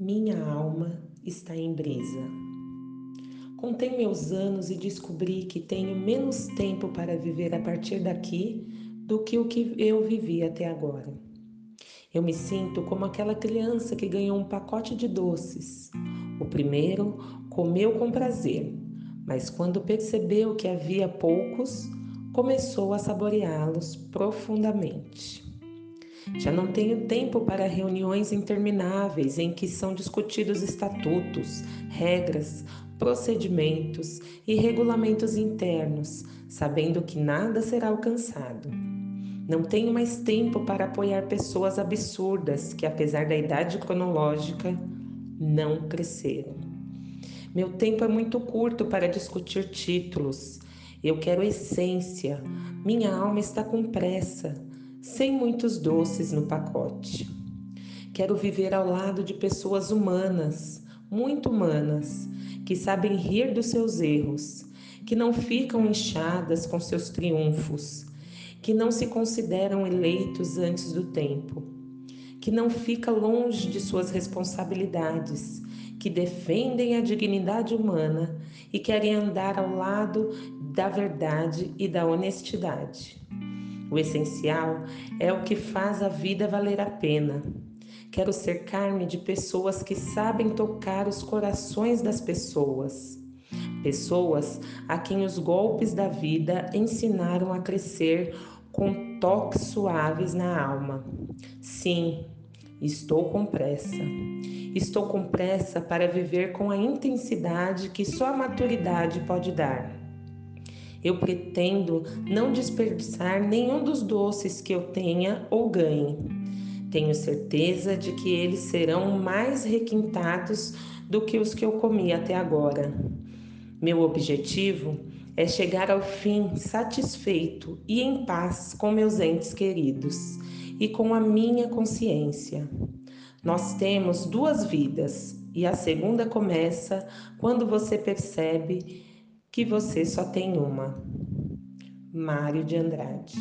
Minha alma está em brisa. Contei meus anos e descobri que tenho menos tempo para viver a partir daqui do que o que eu vivi até agora. Eu me sinto como aquela criança que ganhou um pacote de doces. O primeiro comeu com prazer, mas quando percebeu que havia poucos, começou a saboreá-los profundamente. Já não tenho tempo para reuniões intermináveis em que são discutidos estatutos, regras, procedimentos e regulamentos internos, sabendo que nada será alcançado. Não tenho mais tempo para apoiar pessoas absurdas que, apesar da idade cronológica, não cresceram. Meu tempo é muito curto para discutir títulos. Eu quero essência. Minha alma está com pressa sem muitos doces no pacote. Quero viver ao lado de pessoas humanas, muito humanas, que sabem rir dos seus erros, que não ficam inchadas com seus triunfos, que não se consideram eleitos antes do tempo, que não fica longe de suas responsabilidades, que defendem a dignidade humana e querem andar ao lado da verdade e da honestidade. O essencial é o que faz a vida valer a pena. Quero cercar-me de pessoas que sabem tocar os corações das pessoas. Pessoas a quem os golpes da vida ensinaram a crescer com toques suaves na alma. Sim, estou com pressa. Estou com pressa para viver com a intensidade que só a maturidade pode dar. Eu pretendo não desperdiçar nenhum dos doces que eu tenha ou ganhe. Tenho certeza de que eles serão mais requintados do que os que eu comi até agora. Meu objetivo é chegar ao fim satisfeito e em paz com meus entes queridos e com a minha consciência. Nós temos duas vidas e a segunda começa quando você percebe que você só tem uma. Mário de Andrade.